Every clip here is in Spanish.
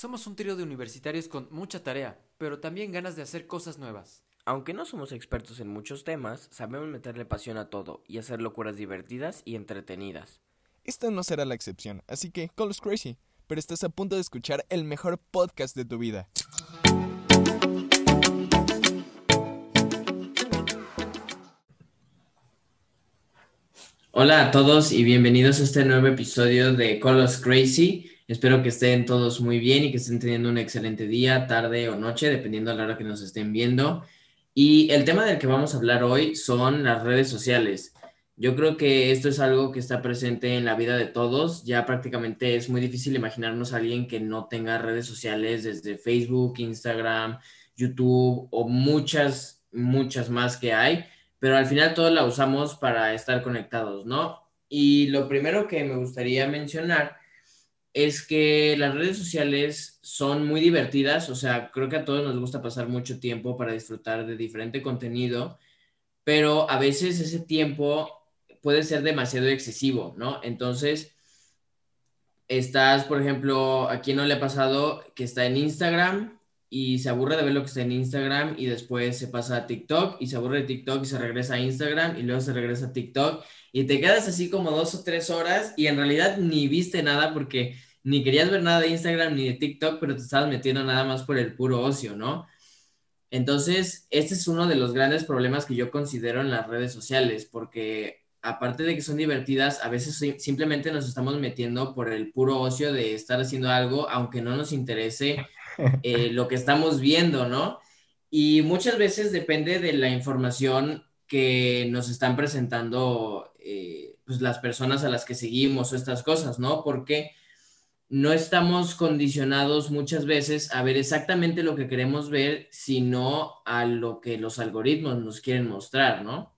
Somos un trío de universitarios con mucha tarea, pero también ganas de hacer cosas nuevas. Aunque no somos expertos en muchos temas, sabemos meterle pasión a todo y hacer locuras divertidas y entretenidas. Esta no será la excepción, así que call us crazy, pero estás a punto de escuchar el mejor podcast de tu vida. Hola a todos y bienvenidos a este nuevo episodio de Call Us Crazy. Espero que estén todos muy bien y que estén teniendo un excelente día, tarde o noche, dependiendo de la hora que nos estén viendo. Y el tema del que vamos a hablar hoy son las redes sociales. Yo creo que esto es algo que está presente en la vida de todos. Ya prácticamente es muy difícil imaginarnos a alguien que no tenga redes sociales desde Facebook, Instagram, YouTube o muchas, muchas más que hay pero al final todos la usamos para estar conectados, ¿no? Y lo primero que me gustaría mencionar es que las redes sociales son muy divertidas, o sea, creo que a todos nos gusta pasar mucho tiempo para disfrutar de diferente contenido, pero a veces ese tiempo puede ser demasiado excesivo, ¿no? Entonces, estás, por ejemplo, a quien no le ha pasado que está en Instagram y se aburre de ver lo que está en Instagram y después se pasa a TikTok y se aburre de TikTok y se regresa a Instagram y luego se regresa a TikTok y te quedas así como dos o tres horas y en realidad ni viste nada porque ni querías ver nada de Instagram ni de TikTok, pero te estabas metiendo nada más por el puro ocio, ¿no? Entonces, este es uno de los grandes problemas que yo considero en las redes sociales, porque aparte de que son divertidas, a veces simplemente nos estamos metiendo por el puro ocio de estar haciendo algo, aunque no nos interese eh, lo que estamos viendo, ¿no? Y muchas veces depende de la información que nos están presentando eh, pues las personas a las que seguimos o estas cosas, ¿no? Porque no estamos condicionados muchas veces a ver exactamente lo que queremos ver, sino a lo que los algoritmos nos quieren mostrar, ¿no?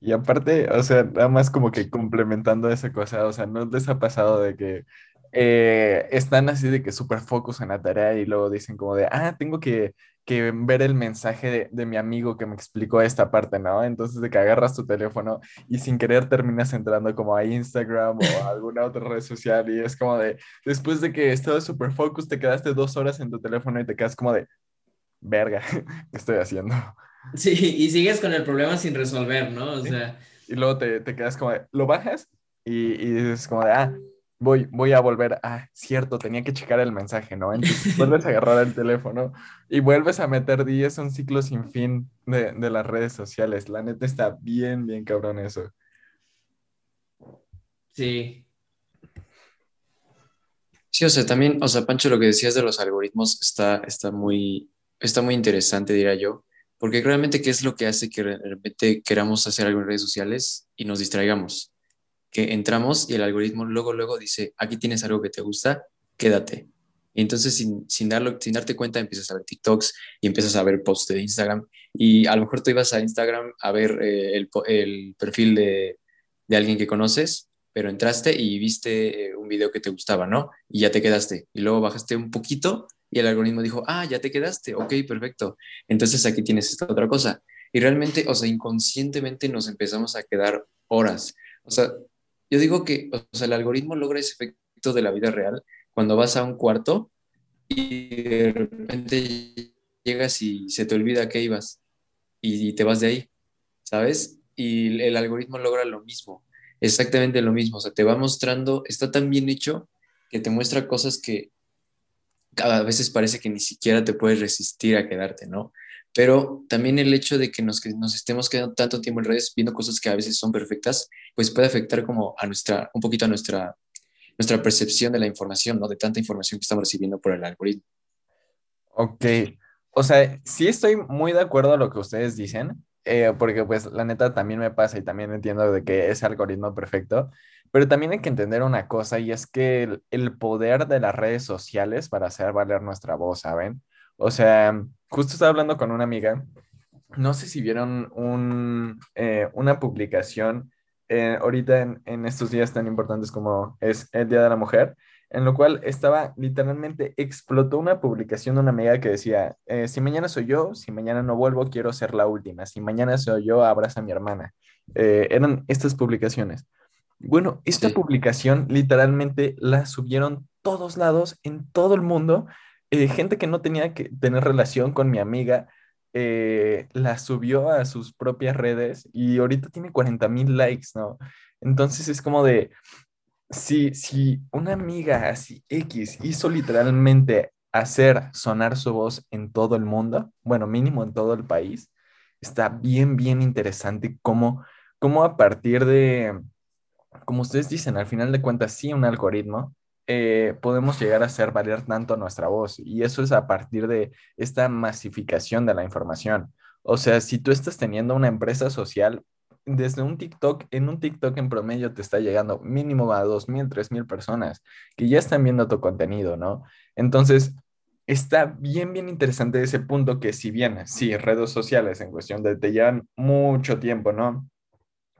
Y aparte, o sea, nada más como que complementando esa cosa, o sea, ¿no les ha pasado de que eh, están así de que súper focus en la tarea y luego dicen como de, ah, tengo que, que ver el mensaje de, de, mi amigo que me explicó esta parte, ¿no? Entonces de que agarras tu teléfono y sin querer terminas entrando como a Instagram o a alguna otra red social y es como de, después de que estabas súper focus, te quedaste dos horas en tu teléfono y te quedas como de, verga, ¿qué estoy haciendo? Sí, y sigues con el problema sin resolver, ¿no? O sea... Y luego te, te quedas como de, lo bajas y, y dices como de, ah, voy, voy a volver, ah, cierto, tenía que checar el mensaje, ¿no? Entonces vuelves a agarrar el teléfono y vuelves a meter 10, un ciclo sin fin de, de, las redes sociales. La neta está bien, bien cabrón eso. Sí. Sí, o sea, también, o sea, Pancho, lo que decías de los algoritmos está, está, muy, está muy interesante, diría yo, porque realmente, ¿qué es lo que hace que de repente queramos hacer algo en redes sociales y nos distraigamos? Que entramos y el algoritmo luego, luego dice, aquí tienes algo que te gusta, quédate. Y entonces, sin, sin, darlo, sin darte cuenta, empiezas a ver TikToks y empiezas a ver posts de Instagram. Y a lo mejor tú ibas a Instagram a ver eh, el, el, perfil de, de, alguien que conoces, pero entraste y viste eh, un video que te gustaba, ¿no? Y ya te quedaste. Y luego bajaste un poquito y el algoritmo dijo, ah, ya te quedaste, ok, perfecto. Entonces aquí tienes esta otra cosa. Y realmente, o sea, inconscientemente nos empezamos a quedar horas. O sea, yo digo que o sea, el algoritmo logra ese efecto de la vida real cuando vas a un cuarto y de repente llegas y se te olvida que ibas y, te vas de ahí, ¿sabes? Y el algoritmo logra lo mismo, exactamente lo mismo, o sea, te va mostrando, está tan bien hecho que te muestra cosas que a veces parece que ni siquiera te puedes resistir a quedarte, ¿no? Pero también el hecho de que nos, que nos estemos quedando tanto tiempo en redes viendo cosas que a veces son perfectas, pues puede afectar como a nuestra, un poquito a nuestra, nuestra percepción de la información, ¿no? De tanta información que estamos recibiendo por el algoritmo. Ok, o sea, sí estoy muy de acuerdo a lo que ustedes dicen, eh, porque pues la neta también me pasa y también entiendo de que es algoritmo perfecto, pero también hay que entender una cosa y es que el, el poder de las redes sociales para hacer valer nuestra voz, ¿saben? O sea, justo estaba hablando con una amiga, no sé si vieron un, eh, una publicación eh, ahorita en, en, estos días tan importantes como es el Día de la Mujer, en lo cual estaba literalmente explotó una publicación de una amiga que decía, eh, si mañana soy yo, si mañana no vuelvo, quiero ser la última, si mañana soy yo, abraza a mi hermana. eran estas publicaciones. Bueno, esta sí. publicación literalmente la subieron todos lados, en todo el mundo, eh, gente que no tenía que tener relación con mi amiga, eh, la subió a sus propias redes y ahorita tiene 40 mil likes, ¿no? Entonces es como de, si, si una amiga así X hizo literalmente hacer sonar su voz en todo el mundo, bueno, mínimo en todo el país, está bien, bien interesante cómo, cómo a partir de, como ustedes dicen, al final de cuentas, sí, un algoritmo, eh, podemos llegar a hacer valer tanto nuestra voz. Y eso es a partir de esta masificación de la información. O sea, si tú estás teniendo una empresa social, desde un TikTok, en un TikTok en promedio te está llegando mínimo a 2.000, 3.000 personas que ya están viendo tu contenido, ¿no? Entonces, está bien, bien interesante ese punto que si bien, sí, redes sociales en cuestión de te llevan mucho tiempo, ¿no?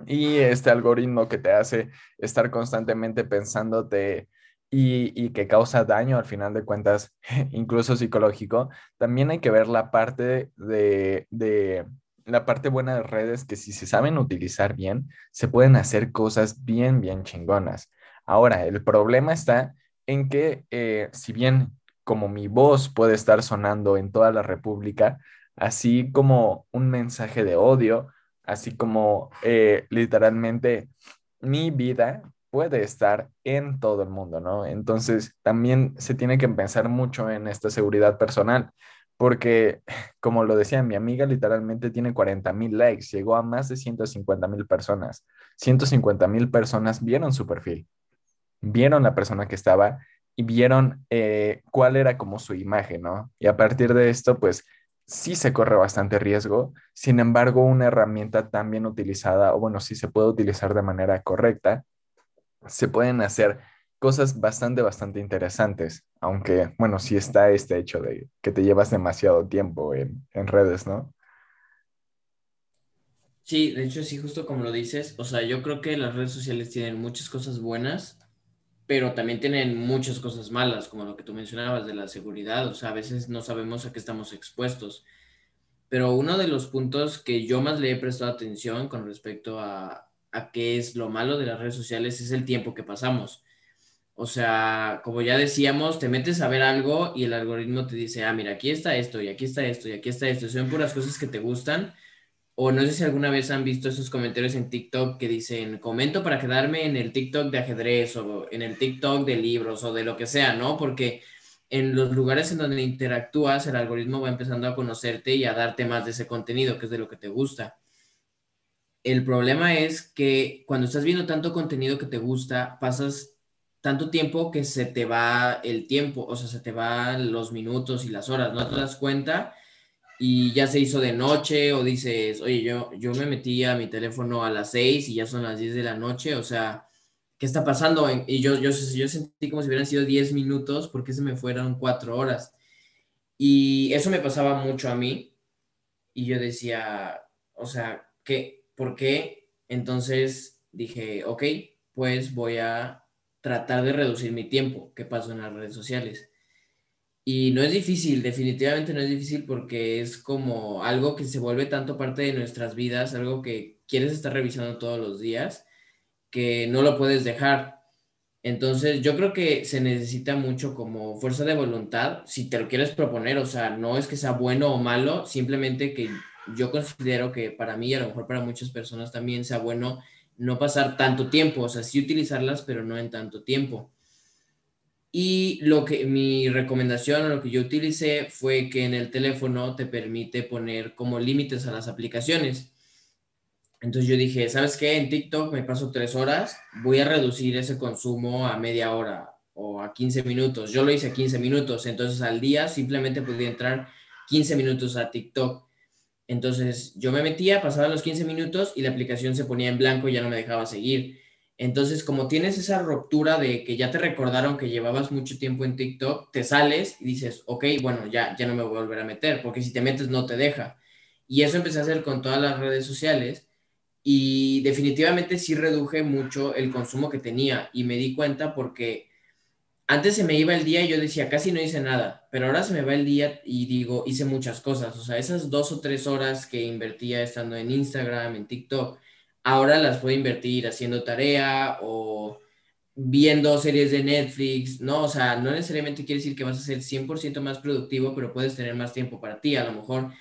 Y este algoritmo que te hace estar constantemente pensándote y, que causa daño al final de cuentas, incluso psicológico, también hay que ver la parte de, de la parte buena de redes que si se saben utilizar bien, se pueden hacer cosas bien, bien chingonas. Ahora, el problema está en que eh, si bien como mi voz puede estar sonando en toda la República, así como un mensaje de odio, así como eh, literalmente mi vida puede estar en todo el mundo, ¿no? Entonces, también se tiene que pensar mucho en esta seguridad personal, porque, como lo decía, mi amiga literalmente tiene 40 mil likes, llegó a más de 150 mil personas. 150 mil personas vieron su perfil, vieron la persona que estaba y vieron eh, cuál era como su imagen, ¿no? Y a partir de esto, pues sí se corre bastante riesgo, sin embargo, una herramienta tan bien utilizada, o bueno, sí se puede utilizar de manera correcta, se pueden hacer cosas bastante, bastante interesantes, aunque, bueno, sí está este hecho de que te llevas demasiado tiempo en, redes, ¿no? Sí, de hecho, sí, justo como lo dices, o sea, yo creo que las redes sociales tienen muchas cosas buenas, pero también tienen muchas cosas malas, como lo que tú mencionabas de la seguridad, o sea, a veces no sabemos a qué estamos expuestos. Pero uno de los puntos que yo más le he prestado atención con respecto a, a qué es lo malo de las redes sociales es el tiempo que pasamos. O sea, como ya decíamos, te metes a ver algo y el algoritmo te dice, ah, mira, aquí está esto, y aquí está esto, y aquí está esto. Son puras cosas que te gustan. O no sé si alguna vez han visto esos comentarios en TikTok que dicen, comento para quedarme en el TikTok de ajedrez o en el TikTok de libros o de lo que sea, ¿no? Porque en los lugares en donde interactúas, el algoritmo va empezando a conocerte y a darte más de ese contenido, que es de lo que te gusta. El problema es que cuando estás viendo tanto contenido que te gusta, pasas tanto tiempo que se te va el tiempo, o sea, se te van los minutos y las horas, no te das cuenta y ya se hizo de noche o dices, oye, yo, yo me metí a mi teléfono a las 6 y ya son las 10 de la noche, o sea, ¿qué está pasando? Y yo, yo, yo sentí como si hubieran sido 10 minutos porque se me fueron 4 horas. Y eso me pasaba mucho a mí y yo decía, o sea, ¿qué? ¿Por qué? Entonces dije, ok, pues voy a tratar de reducir mi tiempo que paso en las redes sociales. Y no es difícil, definitivamente no es difícil porque es como algo que se vuelve tanto parte de nuestras vidas, algo que quieres estar revisando todos los días, que no lo puedes dejar. Entonces, yo creo que se necesita mucho como fuerza de voluntad, si te lo quieres proponer, o sea, no es que sea bueno o malo, simplemente que yo considero que para mí y a lo mejor para muchas personas también sea bueno no pasar tanto tiempo, o sea, sí utilizarlas, pero no en tanto tiempo. Y lo que mi recomendación o lo que yo utilicé fue que en el teléfono te permite poner como límites a las aplicaciones. Entonces yo dije, ¿sabes qué? En TikTok me paso tres horas, voy a reducir ese consumo a media hora o a 15 minutos. Yo lo hice a 15 minutos, entonces al día simplemente podía entrar 15 minutos a TikTok. Entonces yo me metía, pasaba los 15 minutos y la aplicación se ponía en blanco y ya no me dejaba seguir. Entonces, como tienes esa ruptura de que ya te recordaron que llevabas mucho tiempo en TikTok, te sales y dices, ok, bueno, ya, ya no me voy a volver a meter, porque si te metes no te deja. Y eso empecé a hacer con todas las redes sociales y definitivamente sí reduje mucho el consumo que tenía y me di cuenta porque antes se me iba el día y yo decía, casi no hice nada, pero ahora se me va el día y digo, hice muchas cosas. O sea, esas dos o tres horas que invertía estando en Instagram, en TikTok, ahora las puedo invertir haciendo tarea o viendo series de Netflix, ¿no? O sea, no necesariamente quiere decir que vas a ser 100% más productivo, pero puedes tener más tiempo para ti. A lo mejor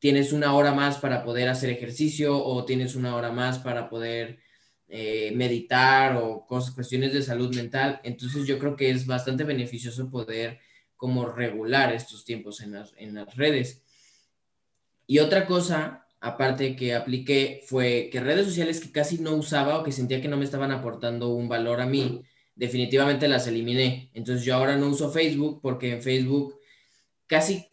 tienes una hora más para poder hacer ejercicio o tienes una hora más para poder eh, meditar o cosas, cuestiones de salud mental. Entonces yo creo que es bastante beneficioso poder como regular estos tiempos en las, en las redes. Y otra cosa, aparte que apliqué, fue que redes sociales que casi no usaba o que sentía que no me estaban aportando un valor a mí, definitivamente las eliminé. Entonces yo ahora no uso Facebook porque en Facebook casi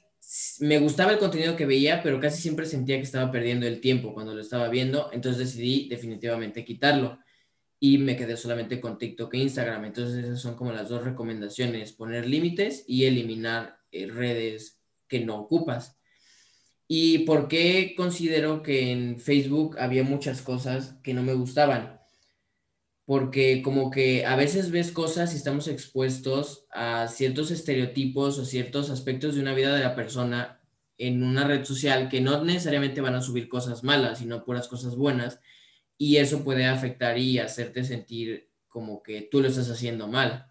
me gustaba el contenido que veía, pero casi siempre sentía que estaba perdiendo el tiempo cuando lo estaba viendo, entonces decidí definitivamente quitarlo y me quedé solamente con TikTok e Instagram. Entonces esas son como las dos recomendaciones, poner límites y eliminar eh, redes que no ocupas. ¿Y por qué considero que en Facebook había muchas cosas que no me gustaban? Porque como que a veces ves cosas y estamos expuestos a ciertos estereotipos o ciertos aspectos de una vida de la persona en una red social que no necesariamente van a subir cosas malas, sino puras cosas buenas. Y eso puede afectar y hacerte sentir como que tú lo estás haciendo mal.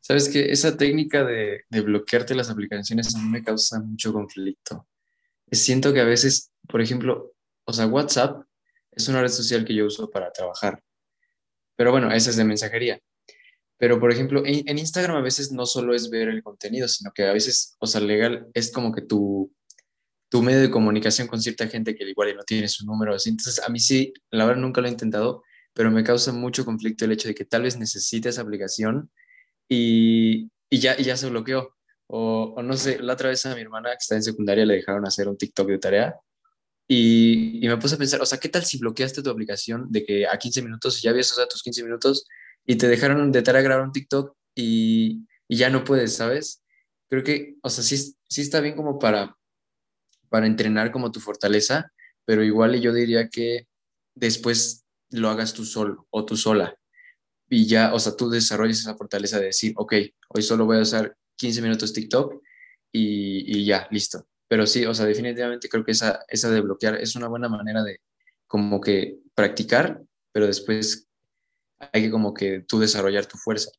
Sabes que esa técnica de, bloquearte las aplicaciones a mí me causa mucho conflicto. Siento que a veces, por ejemplo, o sea, WhatsApp es una red social que yo uso para trabajar. Pero bueno, esa es de mensajería. Pero, por ejemplo, en, Instagram a veces no solo es ver el contenido, sino que a veces, o sea, legal es como que tu, tu medio de comunicación con cierta gente que igual no tiene su número así. Entonces, a mí sí, la verdad nunca lo he intentado, pero me causa mucho conflicto el hecho de que tal vez necesites esa aplicación y, ya, ya se bloqueó. O, no sé, la otra vez a mi hermana que está en secundaria le dejaron hacer un TikTok de tarea y, me puse a pensar, o sea, ¿qué tal si bloqueaste tu aplicación de que a 15 minutos ya habías usado tus 15 minutos y te dejaron de tarea grabar un TikTok y, ya no puedes, ¿sabes? Creo que, o sea, sí, sí está bien como para, para entrenar como tu fortaleza, pero igual yo diría que después lo hagas tú solo o tú sola y ya, o sea, tú desarrollas esa fortaleza de decir, ok, hoy solo voy a usar 15 minutos TikTok y, y ya, listo. Pero sí, o sea, definitivamente creo que esa, esa de bloquear es una buena manera de como que practicar, pero después hay que como que tú desarrollar tu fuerza.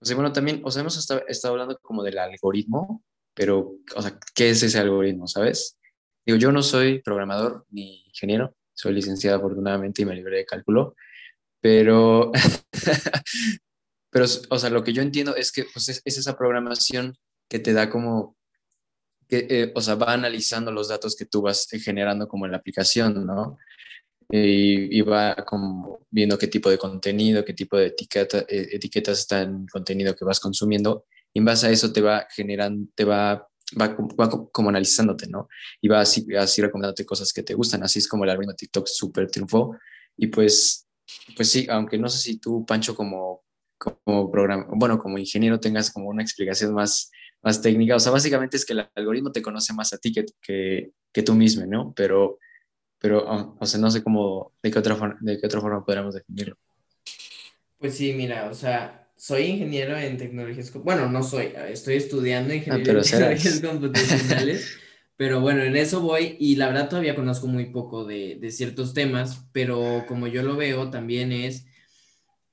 O sea, bueno, también, o sea, hemos estado, hablando como del algoritmo, pero, o sea, ¿qué es ese algoritmo, sabes? Digo, yo no soy programador ni ingeniero, soy licenciado afortunadamente y me libré de cálculo, pero, pero, o sea, lo que yo entiendo es que pues, es, esa programación que te da como, que, eh, o sea, va analizando los datos que tú vas generando como en la aplicación, ¿no? Y, y, va como viendo qué tipo de contenido, qué tipo de etiqueta, eh, etiquetas está en el contenido que vas consumiendo. Y en base a eso te va generando, te va, va, como analizándote, ¿no? Y va así, así recomendándote cosas que te gustan. Así es como el algoritmo de TikTok súper triunfó. Y pues pues sí, aunque no sé si tú, Pancho, como, como programa, bueno, como ingeniero tengas como una explicación más, más técnica. O sea, básicamente es que el algoritmo te conoce más a ti que, que, que tú mismo, ¿no? Pero, pero, ah, o sea, no sé cómo, de qué otra forma, de qué otra forma podríamos definirlo. Pues sí, mira, o sea, soy ingeniero en tecnologías, bueno, no soy, estoy estudiando ah, ingeniería en tecnologías computacionales. Pero bueno, en eso voy y la verdad todavía conozco muy poco de, de ciertos temas, pero como yo lo veo también es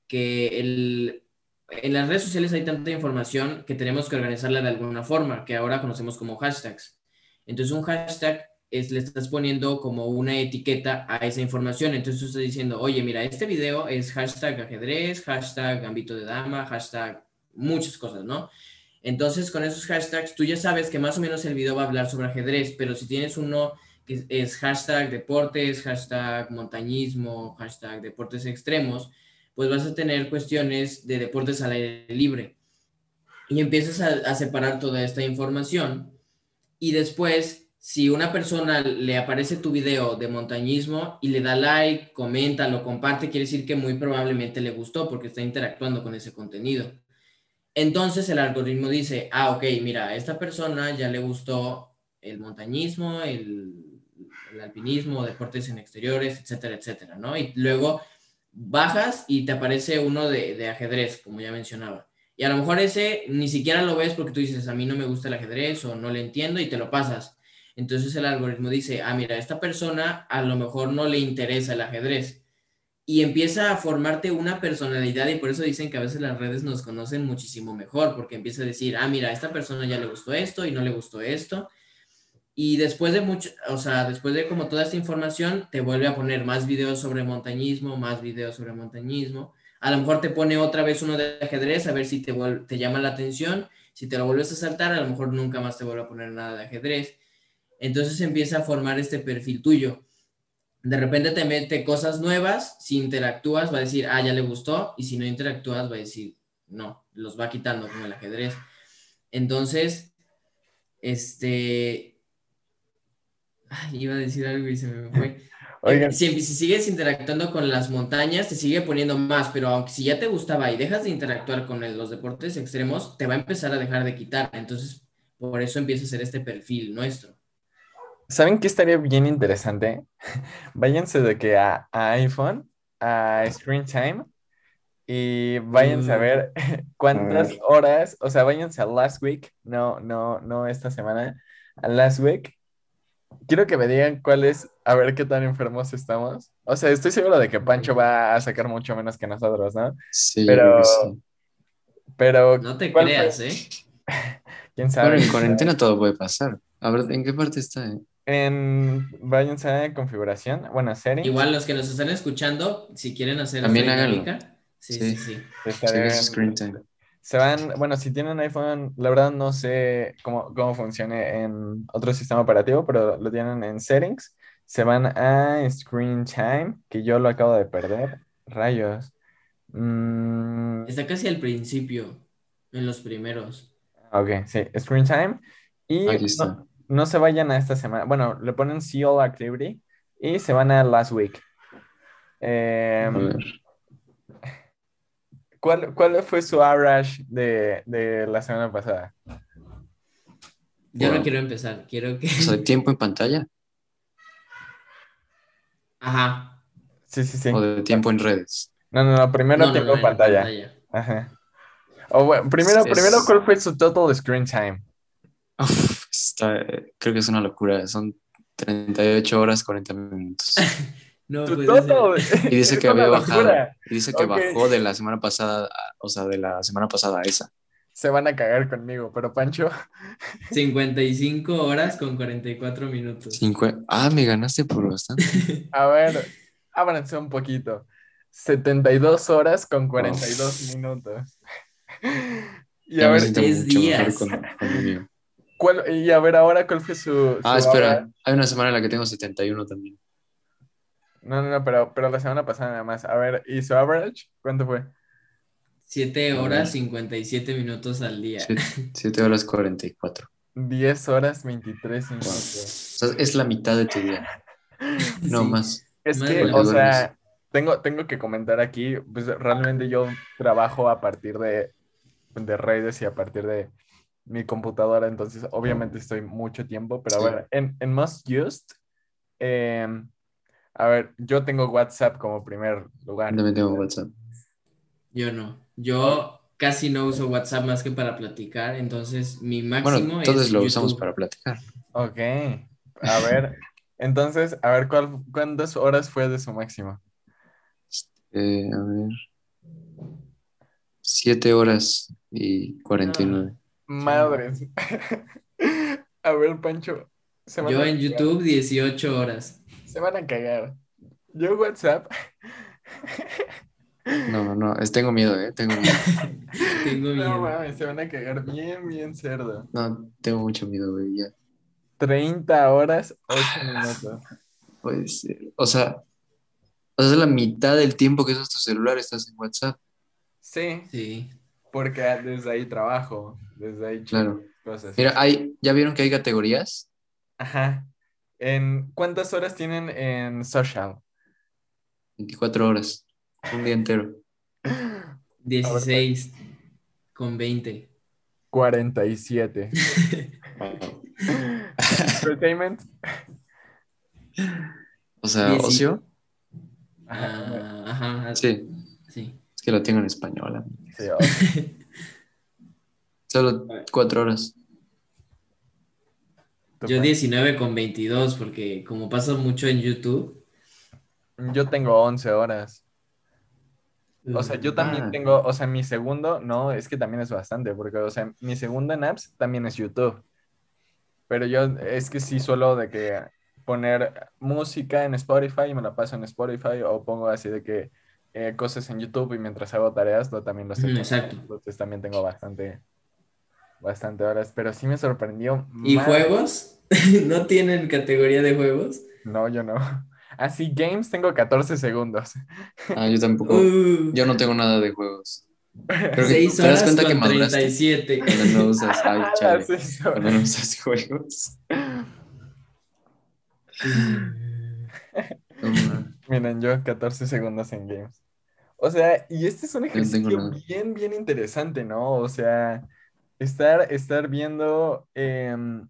que el, en las redes sociales hay tanta información que tenemos que organizarla de alguna forma, que ahora conocemos como hashtags. Entonces un hashtag es, le estás poniendo como una etiqueta a esa información. Entonces estás diciendo, oye, mira, este video es hashtag ajedrez, hashtag gambito de dama, hashtag muchas cosas, ¿no? Entonces, con esos hashtags, tú ya sabes que más o menos el video va a hablar sobre ajedrez, pero si tienes uno que es hashtag deportes, hashtag montañismo, hashtag deportes extremos, pues vas a tener cuestiones de deportes al aire libre. Y empiezas a, separar toda esta información y después, si una persona le aparece tu video de montañismo y le da like, comenta, lo comparte, quiere decir que muy probablemente le gustó porque está interactuando con ese contenido. Entonces el algoritmo dice, ah, ok, mira, a esta persona ya le gustó el montañismo, el, alpinismo, deportes en exteriores, etcétera, etcétera, ¿no? Y luego bajas y te aparece uno de, de, ajedrez, como ya mencionaba. Y a lo mejor ese ni siquiera lo ves porque tú dices, a mí no me gusta el ajedrez o no le entiendo y te lo pasas. Entonces el algoritmo dice, ah, mira, esta persona a lo mejor no le interesa el ajedrez y empieza a formarte una personalidad y por eso dicen que a veces las redes nos conocen muchísimo mejor, porque empieza a decir, ah, mira, a esta persona ya le gustó esto y no le gustó esto. Y después de mucho, o sea, después de como toda esta información, te vuelve a poner más videos sobre montañismo, más videos sobre montañismo. A lo mejor te pone otra vez uno de ajedrez a ver si te, te llama la atención. Si te lo vuelves a saltar, a lo mejor nunca más te vuelve a poner nada de ajedrez. Entonces empieza a formar este perfil tuyo de repente te mete cosas nuevas, si interactúas va a decir, ah, ya le gustó, y si no interactúas va a decir, no, los va quitando como el ajedrez. Entonces, este, iba a decir algo y se me fue. Oigan. Si, si, sigues interactuando con las montañas, te sigue poniendo más, pero aunque si ya te gustaba y dejas de interactuar con los deportes extremos, te va a empezar a dejar de quitar. Entonces, por eso empieza a ser este perfil nuestro. ¿Saben qué estaría bien interesante? váyanse de que a, iPhone, a Screen Time, y váyanse a mm. ver cuántas horas, o sea, váyanse a Last Week, no, no, no esta semana, a Last Week. Quiero que me digan cuál es, a ver qué tan enfermos estamos. O sea, estoy seguro de que Pancho va a sacar mucho menos que nosotros, ¿no? Sí, pero... Pero... No te creas, ¿eh? ¿Quién sabe? En cuarentena todo puede pasar. A ver, ¿en qué parte está? Eh? en, váyanse a configuración, bueno, settings. Igual los que nos están escuchando, si quieren hacer También háganlo. Sí, sí, sí. Se van, bueno, si tienen iPhone, la verdad no sé cómo, cómo funcione en otro sistema operativo, pero lo tienen en settings. Se van a Screen Time, que yo lo acabo de perder. Rayos. Mm. Está casi al principio, en los primeros. Ok, sí, Screen Time. Y Aquí está no se vayan a esta semana. Bueno, le ponen See All Activity y se van a Last Week. Em, ¿cuál, ¿cuál, fue su average de, de, la semana pasada? Yo no quiero empezar, quiero que... Sea, tiempo en pantalla. Ajá. Sí, sí, sí. O de tiempo en redes. No, no, no, primero tiempo en pantalla. Ajá. O bueno, primero, primero, ¿cuál fue su total screen time? creo que es una locura. Son 38 horas 40 minutos. no, pues, y dice que había bajado. Y dice que bajó de la semana pasada, o sea, de la semana pasada a esa. Se van a cagar conmigo, pero Pancho. 55 horas con 44 minutos. Ah, me ganaste por bastante. a ver, ábranse un poquito. 72 horas con 42 minutos. Y a ver, 10 días. Y a ver ahora, ¿cuál fue su... ah, espera, hay una semana en la que tengo 71 también. No, no, no, pero, pero la semana pasada nada más. A ver, ¿y su average? ¿Cuánto fue? 7 horas 57 minutos al día. 7 horas 44. 10 horas 23 minutos. O sea, es la mitad de tu día. No más. Es que, o sea, tengo, tengo que comentar aquí, pues realmente yo trabajo a partir de, de redes y a partir de, mi computadora, entonces obviamente estoy mucho tiempo, pero a ver, en, en Most Used, em, a ver, yo tengo WhatsApp como primer lugar. También tengo WhatsApp. Yo no, yo casi no uso WhatsApp más que para platicar, entonces mi máximo bueno, todos lo usamos para platicar. Ok, a ver, entonces, a ver, ¿cuál, ¿cuántas horas fue de su máximo? Eh, a ver, siete horas y cuarenta y nueve. Madres. A ver, Pancho. Yo en YouTube 18 horas. Se van a cagar. Yo WhatsApp. No, no, es, tengo miedo, ¿eh? Tengo miedo. tengo miedo. No mames, se van a cagar bien, bien cerdo. No, tengo mucho miedo, güey, ya. 30 horas, 8 minutos. Pues, o sea, o sea, es la mitad del tiempo que usas tu celular, estás en WhatsApp. Sí. Sí. Porque desde ahí trabajo, desde ahí claro. cosas. Mira, hay, ¿ya vieron que hay categorías? Ajá. ¿En ¿Cuántas horas tienen en social? 24 horas, un día entero. 16 con 20. 47. Entertainment. O sea, ocio. Ah, ajá. Sí. Sí. Es que lo tengo en español. Solo cuatro horas. Yo 19 con 22, porque como paso mucho en YouTube. Yo tengo 11 horas. O sea, yo también Ah. tengo, o sea, mi segundo, no, es que también es bastante, porque, o sea, mi segundo en apps también es YouTube. Pero yo es que sí suelo de que poner música en Spotify y me la paso en Spotify o pongo así de que eh, cosas en YouTube y mientras hago tareas lo, también lo estoy Ujú, poniendo. exacto. Entonces también tengo bastante, bastante horas, pero sí me sorprendió. ¿Y más- juegos? ¿No tienen categoría de juegos? No, yo no. Así, games tengo 14 segundos. Ah, yo tampoco. Uh, Yo no tengo nada de juegos. Que seis te das horas cuenta con maduraste 37. cuando no usas. Ay, chale. Cuando no usas juegos. Miren, yo 14 segundos en games. O sea, y este es un ejercicio bien, bien interesante, ¿no? O sea, estar, estar viendo em,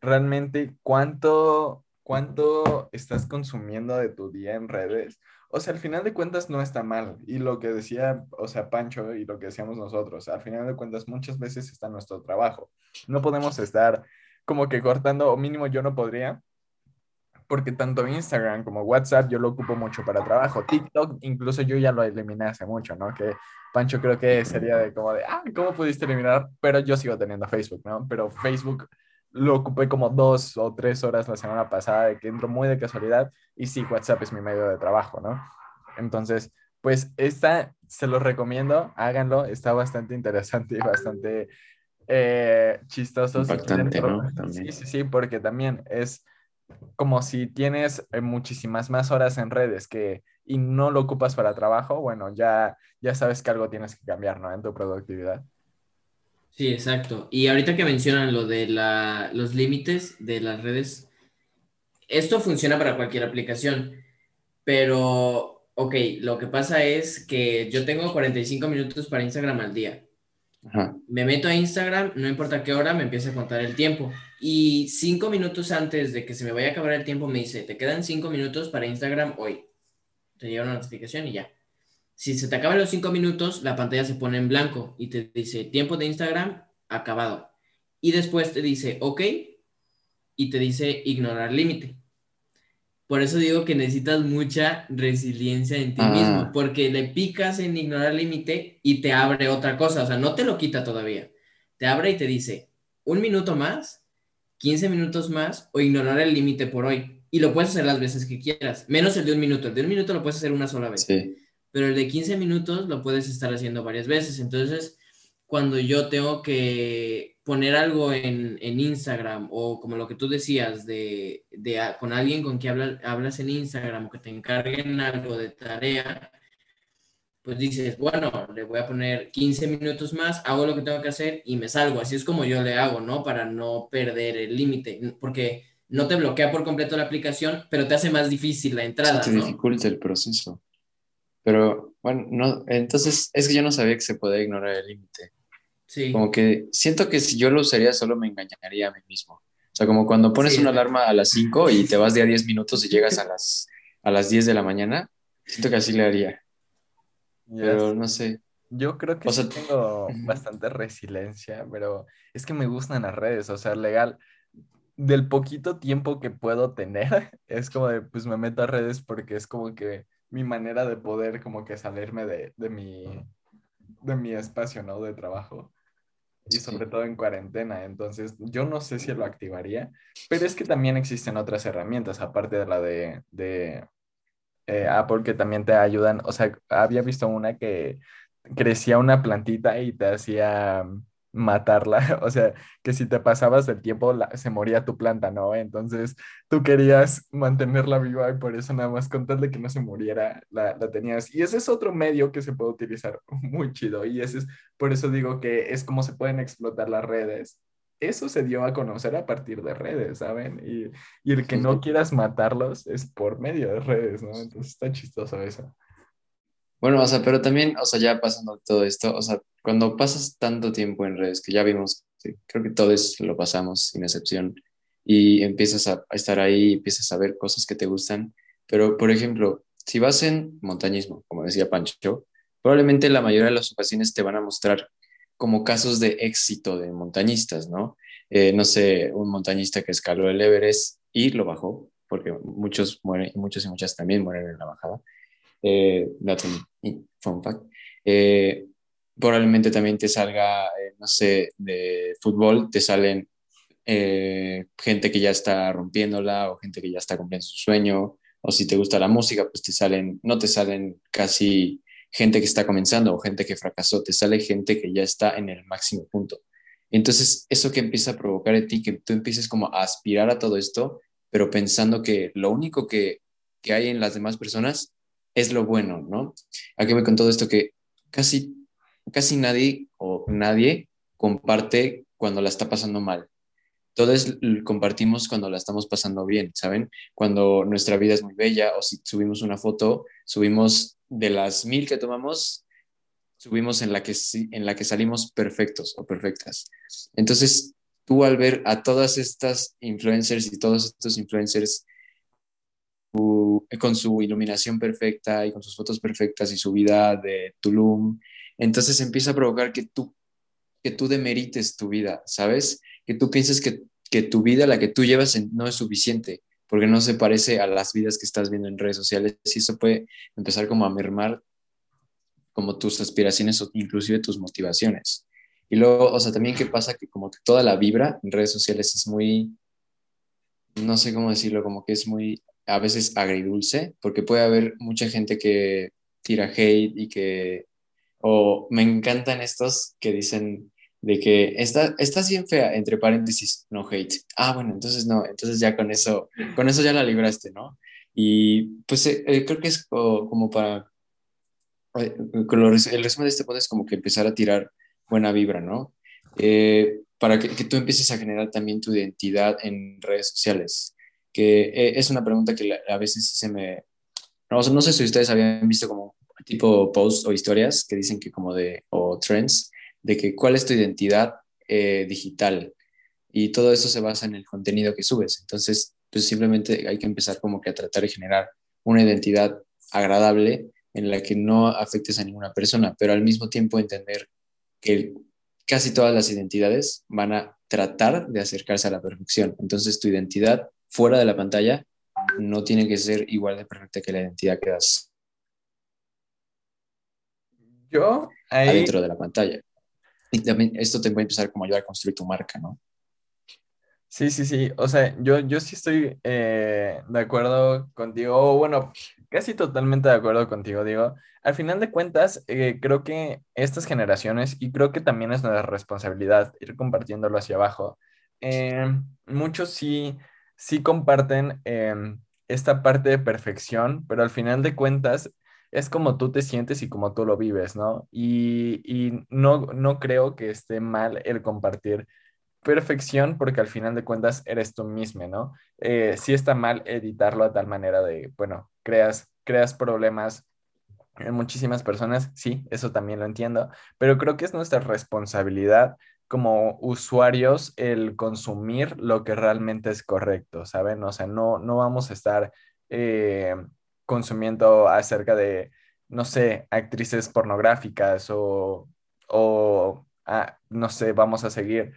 realmente cuánto, cuánto estás consumiendo de tu día en redes. O sea, al final de cuentas no está mal. Y lo que decía, o sea, Pancho y lo que decíamos nosotros, al final de cuentas muchas veces está nuestro trabajo. No podemos estar como que cortando, o mínimo yo no podría, porque tanto Instagram como WhatsApp yo lo ocupo mucho para trabajo. TikTok incluso yo ya lo eliminé hace mucho, ¿no? Que Pancho creo que sería de como de, ah, ¿cómo pudiste eliminar? Pero yo sigo teniendo Facebook, ¿no? Pero Facebook lo ocupé como dos o tres horas la semana pasada, de que entro muy de casualidad, y sí, WhatsApp es mi medio de trabajo, ¿no? Entonces, pues esta se los recomiendo, háganlo, está bastante interesante y bastante eh, chistoso. Impactante, ¿no? También. Sí, sí, sí, porque también es como si tienes eh, muchísimas más horas en redes que y no lo ocupas para trabajo, bueno, ya, ya sabes que algo tienes que cambiar, ¿no? En tu productividad. Sí, exacto. Y ahorita que mencionan lo de la, los límites de las redes, esto funciona para cualquier aplicación, pero, ok, lo que pasa es que yo tengo 45 minutos para Instagram al día. Ajá. Me meto a Instagram, no importa qué hora, me empieza a contar el tiempo. Y cinco minutos antes de que se me vaya a acabar el tiempo, me dice, te quedan cinco minutos para Instagram hoy. Te llega una notificación y ya. Si se te acaban los cinco minutos, la pantalla se pone en blanco y te dice, tiempo de Instagram acabado. Y después te dice, ok, y te dice, ignorar límite. Por eso digo que necesitas mucha resiliencia en ti Ah. mismo, porque le picas en ignorar límite y te abre otra cosa, o sea, no te lo quita todavía. Te abre y te dice, un minuto más, 15 minutos más o ignorar el límite por hoy. Y lo puedes hacer las veces que quieras, menos el de un minuto. El de un minuto lo puedes hacer una sola vez Sí. pero el de 15 minutos lo puedes estar haciendo varias veces. Entonces, cuando yo tengo que poner algo en, en Instagram o como lo que tú decías, de, de con alguien con quien hablas, hablas en Instagram o que te encarguen algo de tarea, pues dices, bueno, le voy a poner 15 minutos más, hago lo que tengo que hacer y me salgo. Así es como yo le hago, ¿no? Para no perder el límite, porque no te bloquea por completo la aplicación, pero te hace más difícil la entrada, Sí, te ¿no? dificulta el proceso. Pero, bueno, no, entonces es que yo no sabía que se podía ignorar el límite. Sí. Como que siento que si yo lo usaría solo me engañaría a mí mismo. O sea, como cuando pones Sí. una alarma a las 5 y te vas de a 10 minutos y llegas a las, a las 10 de la mañana, siento que así le haría. Pero no sé. Yo creo que O sea, sí tengo bastante resiliencia, pero es que me gustan las redes, o sea, legal, del poquito tiempo que puedo tener, es como de, pues me meto a redes porque es como que mi manera de poder como que salirme de, de mi, de mi espacio, ¿no? De trabajo. Y Sí. sobre todo en cuarentena, entonces yo no sé si lo activaría, pero es que también existen otras herramientas, aparte de la de, de eh, Apple, que también te ayudan, o sea, había visto una que crecía una plantita y te hacía matarla, o sea, que si te pasabas del tiempo la- se moría tu planta, ¿no? Entonces tú querías mantenerla viva y por eso nada más con tal de que no se muriera la, la tenías. Y ese es otro medio que se puede utilizar muy chido y ese es, por eso digo que es como se pueden explotar las redes. Eso se dio a conocer a partir de redes, ¿saben? Y, y el que no quieras matarlos es por medio de redes, ¿no? Entonces está chistoso eso. Bueno, o sea, pero también, o sea, ya pasando todo esto, o sea, cuando pasas tanto tiempo en redes, que ya vimos, creo que todos lo pasamos sin excepción, y empiezas a, a estar ahí, empiezas a ver cosas que te gustan, pero, por ejemplo, si vas en montañismo, como decía Pancho, probablemente la mayoría de las ocasiones te van a mostrar como casos de éxito de montañistas, ¿no? Eh, no sé, un montañista que escaló el Everest y lo bajó, porque muchos mueren, muchos y muchas también mueren en la bajada. Eh, fun fact. Eh, probablemente también te salga, eh, no sé, de fútbol, te salen eh, gente que ya está rompiéndola o gente que ya está cumpliendo su sueño, o si te gusta la música, pues te salen, no te salen casi gente que está comenzando o gente que fracasó, te sale gente que ya está en el máximo punto. Entonces, eso que empieza a provocar en ti, que tú empieces como a aspirar a todo esto, pero pensando que lo único que, que hay en las demás personas es lo bueno, ¿no? ¿A qué voy con todo esto? Que casi, casi nadie o nadie comparte cuando la está pasando mal. Todos compartimos cuando la estamos pasando bien, ¿saben? Cuando nuestra vida es muy bella o si subimos una foto, subimos de las mil que tomamos, subimos en la que, en la que salimos perfectos o perfectas. Entonces, tú al ver a todas estas influencers y todos estos influencers con su iluminación perfecta y con sus fotos perfectas y su vida de Tulum, entonces empieza a provocar que tú, que tú demerites tu vida, ¿sabes? Que tú pienses que, que tu vida, la que tú llevas, no es suficiente, porque no se parece a las vidas que estás viendo en redes sociales y eso puede empezar como a mermar como tus aspiraciones o inclusive tus motivaciones. Y luego, o sea, también qué pasa que como que toda la vibra en redes sociales es muy, no sé cómo decirlo, como que es muy a veces agridulce, porque puede haber mucha gente que tira hate y que, o me encantan estos que dicen de que está, estás bien fea, entre paréntesis, no hate. Ah, bueno, entonces no, entonces ya con eso, con eso ya la libraste, ¿no? Y pues eh, eh, creo que es como, para, eh, el resumen de este podcast es como que empezar a tirar buena vibra, ¿no? para que, que, tú empieces a generar también tu identidad en redes sociales que eh, es una pregunta que a veces se me... No, no sé si ustedes habían visto como tipo posts o historias que dicen que como de, o trends, de que cuál es tu identidad eh, digital. Y todo eso se basa en el contenido que subes. Entonces, pues simplemente hay que empezar como que a tratar de generar una identidad agradable en la que no afectes a ninguna persona, pero al mismo tiempo entender que casi todas las identidades van a tratar de acercarse a la perfección. Entonces, tu identidad fuera de la pantalla no tiene que ser igual de perfecta que la identidad que das yo ahí... adentro de la pantalla. Y también esto te puede empezar como ayudar a construir tu marca, ¿no? Sí, sí, sí. O sea, yo, yo sí estoy eh, de acuerdo contigo. Bueno, casi totalmente de acuerdo contigo, digo. Al final de cuentas, eh, creo que estas generaciones, y creo que también es nuestra responsabilidad ir compartiéndolo hacia abajo, eh, muchos sí sí comparten em, esta parte de perfección, pero al final de cuentas es como tú te sientes y como tú lo vives, ¿no? Y, no, no creo que esté mal el compartir perfección porque al final de cuentas eres tú mismo, ¿no? Eh, sí está mal editarlo a tal manera de, bueno, creas, creas problemas en muchísimas personas, sí, eso también lo entiendo, pero creo que es nuestra responsabilidad como usuarios el consumir lo que realmente es correcto, ¿saben? O sea, no, no vamos a estar eh, consumiendo acerca de, no sé, actrices pornográficas o, o ah, no sé, vamos a seguir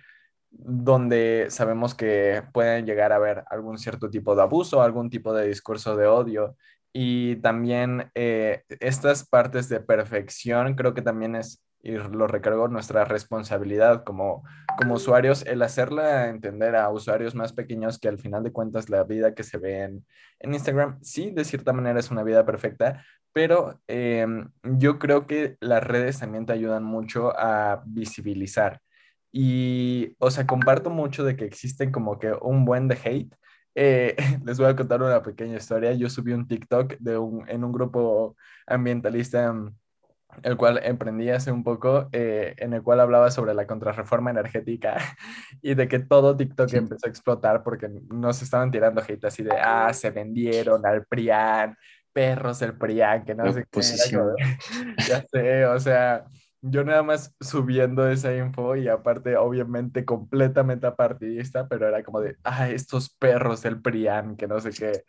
donde sabemos que pueden llegar a haber algún cierto tipo de abuso, algún tipo de discurso de odio. Y también eh, estas partes de perfección creo que también es y lo recargo nuestra responsabilidad como, como usuarios, el hacerla entender a usuarios más pequeños que al final de cuentas la vida que se ve en, Instagram, sí, de cierta manera es una vida perfecta, pero em, yo creo que las redes también te ayudan mucho a visibilizar. Y, o sea, comparto mucho de que existen como que un buen de hate. Eh, les voy a contar una pequeña historia. Yo subí un TikTok de un, en un grupo ambientalista el cual emprendí hace un poco, eh, en el cual hablaba sobre la contrarreforma energética y de que todo TikTok empezó a explotar porque nos estaban tirando hate así de, ah, se vendieron al PRIAN, perros del PRIAN, que no sé qué. ya sé, o sea, yo nada más subiendo esa info y aparte, obviamente, completamente apartidista, pero era como de, ah, estos perros del PRIAN, que no sé qué.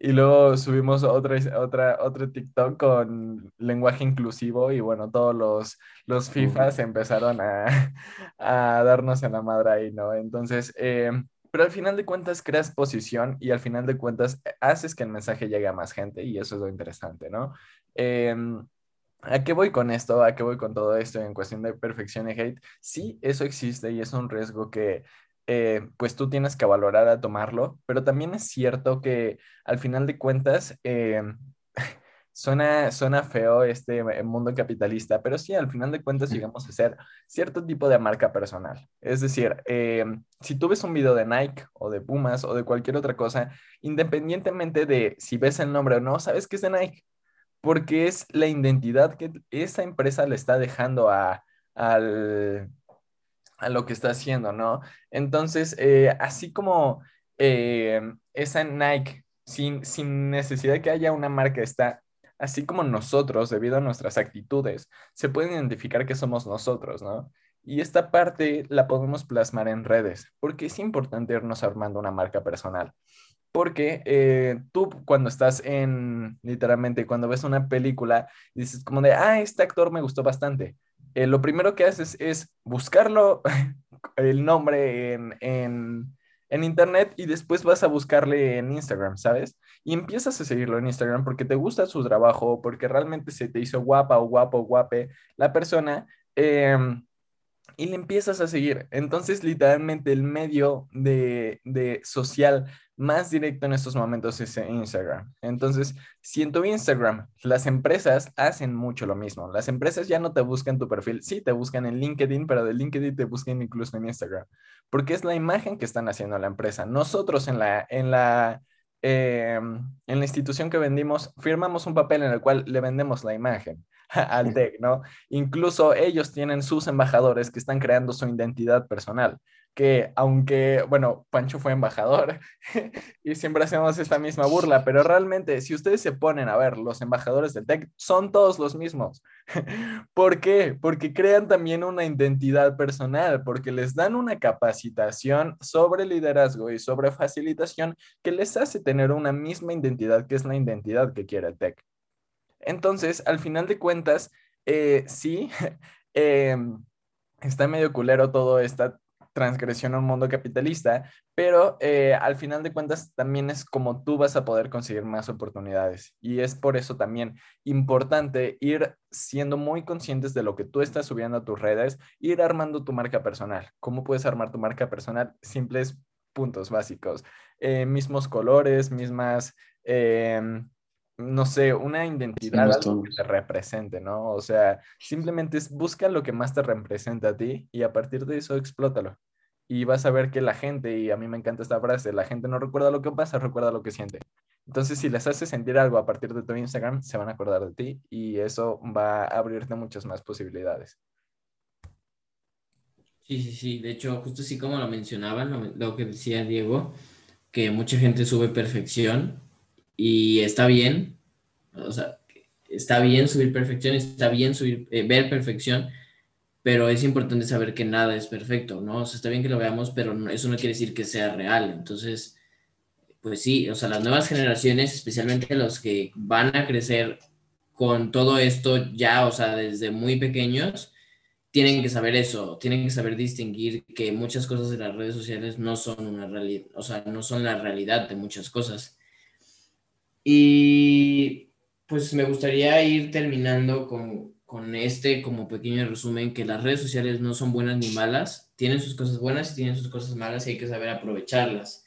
Y luego subimos otra, otra, otro TikTok con lenguaje inclusivo y bueno, todos los, los FIFAs empezaron a, a, darnos en la madre ahí, ¿no? Entonces, eh, pero al final de cuentas creas posición y al final de cuentas haces que el mensaje llegue a más gente y eso es lo interesante, ¿no? Em, ¿A qué voy con esto? ¿A qué voy con todo esto en cuestión de perfección y hate? Sí, eso existe y es un riesgo que eh, pues tú tienes que valorar a tomarlo, pero también es cierto que al final de cuentas eh, suena, suena feo este mundo capitalista, pero sí, al final de cuentas llegamos a ser cierto tipo de marca personal. Es decir, eh, si tú ves un video de Nike o de Pumas o de cualquier otra cosa, independientemente de si ves el nombre o no, sabes que es de Nike porque es la identidad que esa empresa le está dejando a, al, a lo que está haciendo, ¿no? Entonces, eh, así como eh, esa Nike, sin, sin necesidad que haya una marca, está, así como nosotros, debido a nuestras actitudes, se puede identificar que somos nosotros, ¿no? Y esta parte la podemos plasmar en redes, porque es importante irnos armando una marca personal. Porque eh, tú cuando estás en, literalmente, cuando ves una película, dices como de, ah, este actor me gustó bastante. Eh, lo primero que haces es buscarlo, el nombre en, en, internet y después vas a buscarle en Instagram, ¿sabes? Y empiezas a seguirlo en Instagram porque te gusta su trabajo, porque realmente se te hizo guapa o guapo o guape la persona. Em, y le empiezas a seguir. Entonces, literalmente, el medio de, de social más directo en estos momentos es Instagram. Entonces, si en tu Instagram las empresas hacen mucho lo mismo, las empresas ya no te buscan tu perfil, sí, te buscan en LinkedIn, pero de LinkedIn te buscan incluso en Instagram, porque es la imagen que están haciendo la empresa. Nosotros en la, en la, em, en la institución que vendimos, firmamos un papel en el cual le vendemos la imagen al TEC, ¿no? Incluso ellos tienen sus embajadores que están creando su identidad personal que aunque, bueno, Pancho fue embajador y siempre hacemos esta misma burla, pero realmente si ustedes se ponen a ver, los embajadores del TEC son todos los mismos. ¿Por qué? Porque crean también una identidad personal, porque les dan una capacitación sobre liderazgo y sobre facilitación que les hace tener una misma identidad, que es la identidad que quiere el TEC. Entonces, al final de cuentas, eh, sí, em, está medio culero todo esta transgresión a un mundo capitalista, pero eh, al final de cuentas también es como tú vas a poder conseguir más oportunidades. Y es por eso también importante ir siendo muy conscientes de lo que tú estás subiendo a tus redes, ir armando tu marca personal. ¿Cómo puedes armar tu marca personal? Simples puntos básicos. Eh, mismos colores, mismas... Em, no sé, una identidad que te represente, ¿no? O sea, simplemente es busca lo que más te representa a ti y a partir de eso explótalo y vas a ver que la gente, y a mí me encanta esta frase, la gente no recuerda lo que pasa, recuerda lo que siente. Entonces, si les haces sentir algo a partir de tu Instagram, se van a acordar de ti y eso va a abrirte muchas más posibilidades. Sí, sí, sí. De hecho, justo así como lo mencionaban, lo, que decía Diego, que mucha gente sube perfección y está bien, o sea, está bien subir perfección, está bien subir, eh, ver perfección, pero es importante saber que nada es perfecto, ¿no? O sea, está bien que lo veamos, pero eso no quiere decir que sea real. Entonces, pues sí, o sea, las nuevas generaciones, especialmente los que van a crecer con todo esto ya, o sea, desde muy pequeños, tienen que saber eso, tienen que saber distinguir que muchas cosas de las redes sociales no son una realidad, o sea, no son la realidad de muchas cosas. Y pues me gustaría ir terminando con, con este como pequeño resumen que las redes sociales no son buenas ni malas, tienen sus cosas buenas y tienen sus cosas malas y hay que saber aprovecharlas.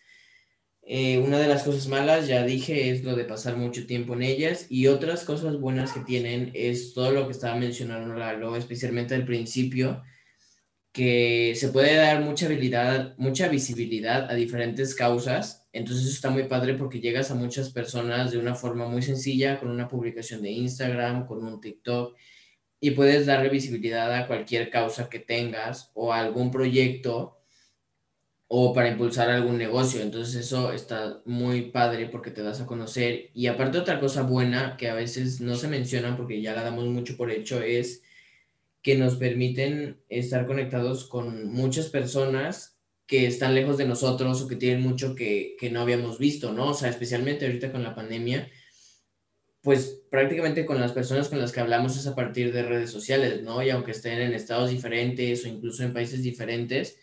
Eh, una de las cosas malas, ya dije, es lo de pasar mucho tiempo en ellas y otras cosas buenas que tienen es todo lo que estaba mencionando Lalo, especialmente al principio, que se puede dar mucha habilidad, mucha visibilidad a diferentes causas. Entonces está muy padre porque llegas a muchas personas de una forma muy sencilla, con una publicación de Instagram, con un TikTok y puedes darle visibilidad a cualquier causa que tengas o algún proyecto o para impulsar algún negocio. Entonces eso está muy padre porque te das a conocer. Y aparte otra cosa buena que a veces no se menciona porque ya la damos mucho por hecho es que nos permiten estar conectados con muchas personas que están lejos de nosotros o que tienen mucho que, que no habíamos visto, ¿no? O sea, especialmente ahorita con la pandemia pues prácticamente con las personas con las que hablamos es a partir de redes sociales, ¿no? Y aunque estén en estados diferentes o incluso en países diferentes,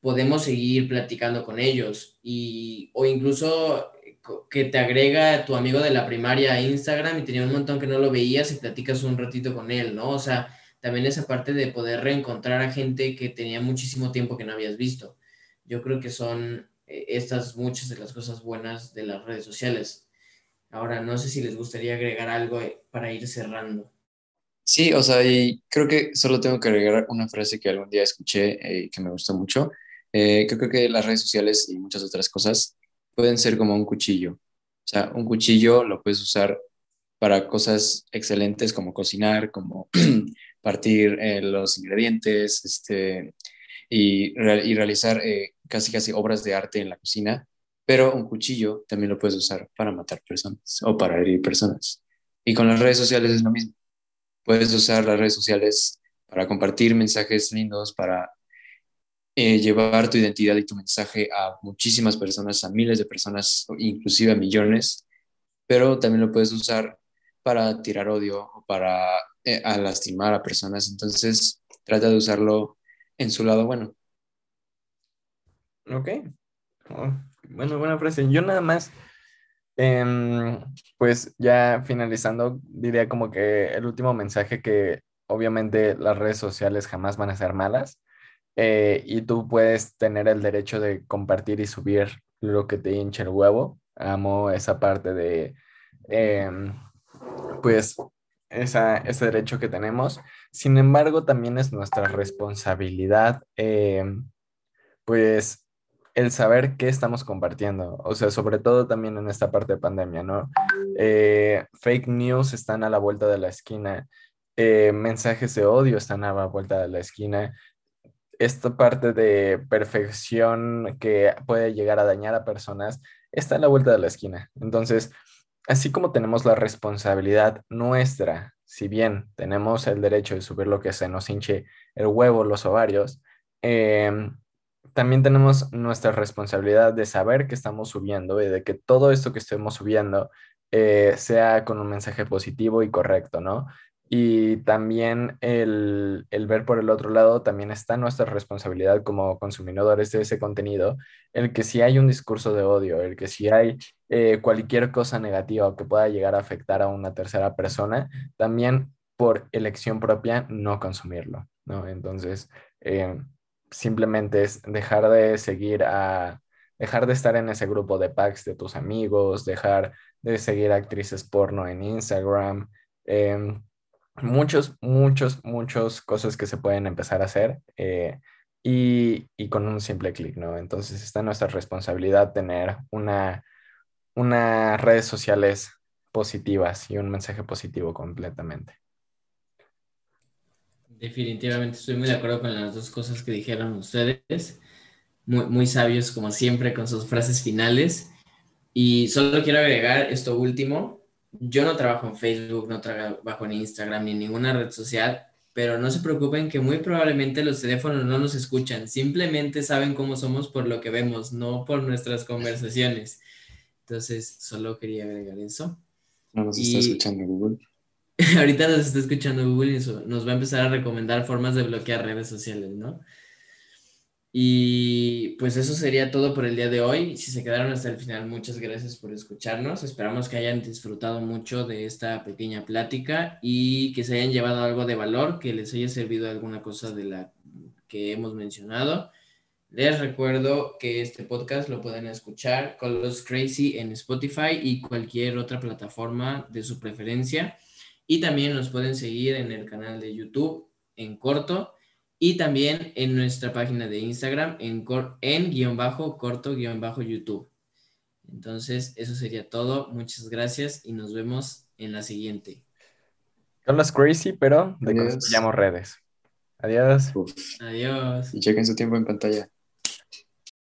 podemos seguir platicando con ellos y o incluso co- que te agrega tu amigo de la primaria a Instagram y tenía un montón que no lo veías y platicas un ratito con él, ¿no? O sea, también esa parte de poder reencontrar a gente que tenía muchísimo tiempo que no habías visto. Yo creo que son eh, estas muchas de las cosas buenas de las redes sociales. Ahora, no sé si les gustaría agregar algo eh, para ir cerrando. Sí, o sea, y creo que solo tengo que agregar una frase que algún día escuché eh, y que me gustó mucho. Eh, creo que las redes sociales y muchas otras cosas pueden ser como un cuchillo. O sea, un cuchillo lo puedes usar para cosas excelentes como cocinar, como partir eh, los ingredientes, este, y, y realizar eh, casi casi obras de arte en la cocina, pero un cuchillo también lo puedes usar para matar personas o para herir personas. Y con las redes sociales es lo mismo. Puedes usar las redes sociales para compartir mensajes lindos, para eh, llevar tu identidad y tu mensaje a muchísimas personas, a miles de personas, inclusive a millones, pero también lo puedes usar para tirar odio o para eh, a lastimar a personas. Entonces, trata de usarlo en su lado bueno. Ok. Oh, bueno, buena frase. Yo nada más, em, pues ya finalizando, diría como que el último mensaje que obviamente las redes sociales jamás van a ser malas eh, y tú puedes tener el derecho de compartir y subir lo que te hinche el huevo. Amo esa parte de, em, pues, esa, ese derecho que tenemos. Sin embargo, también es nuestra responsabilidad, em, pues, el saber qué estamos compartiendo. O sea, sobre todo también en esta parte de pandemia, ¿no? Eh, fake news están a la vuelta de la esquina. eh, mensajes de odio están a la vuelta de la esquina esta parte de perfección que puede llegar a dañar a personas está a la vuelta de la esquina. Entonces, así como tenemos la responsabilidad nuestra, si bien tenemos el derecho de subir lo que se nos hinche el huevo, los ovarios, eh, también tenemos nuestra responsabilidad de saber que estamos subiendo y de que todo esto que estemos subiendo eh, sea con un mensaje positivo y correcto, ¿no? Y también el, el, ver por el otro lado, también está nuestra responsabilidad como consumidores de ese contenido, el que si hay un discurso de odio, el que si hay eh, cualquier cosa negativa que pueda llegar a afectar a una tercera persona, también por elección propia no consumirlo, ¿no? Entonces, eh, simplemente es dejar de seguir a, dejar de estar en ese grupo de packs de tus amigos, dejar de seguir actrices porno en Instagram. Eh, muchos, muchos, muchas cosas que se pueden empezar a hacer eh, y, y, con un simple clic, ¿no? Entonces está nuestra responsabilidad tener una, unas redes sociales positivas y un mensaje positivo completamente. Definitivamente estoy muy de acuerdo con las dos cosas que dijeron ustedes. Muy, muy sabios, como siempre, con sus frases finales. Y solo quiero agregar esto último. Yo no trabajo en Facebook, no trabajo en Instagram ni en ninguna red social, pero no se preocupen que muy probablemente los teléfonos no nos escuchan, simplemente saben cómo somos por lo que vemos, no por nuestras conversaciones. Entonces, solo quería agregar eso. No nos está y... escuchando Google. Ahorita nos está escuchando Google y nos va a empezar a recomendar formas de bloquear redes sociales, ¿no? Y pues eso sería todo por el día de hoy. Si se quedaron hasta el final, muchas gracias por escucharnos. Esperamos que hayan disfrutado mucho de esta pequeña plática y que se hayan llevado algo de valor, que les haya servido alguna cosa de la que hemos mencionado. Les recuerdo que este podcast lo pueden escuchar con los Crazy en Spotify y cualquier otra plataforma de su preferencia. Y también nos pueden seguir en el canal de YouTube en corto y también en nuestra página de Instagram en, en guion bajo corto guion bajo YouTube. Entonces, eso sería todo. Muchas gracias y nos vemos en la siguiente. Carlos Crazy, pero de construyamos redes. Adiós. Uf. Adiós. Y chequen su tiempo en pantalla.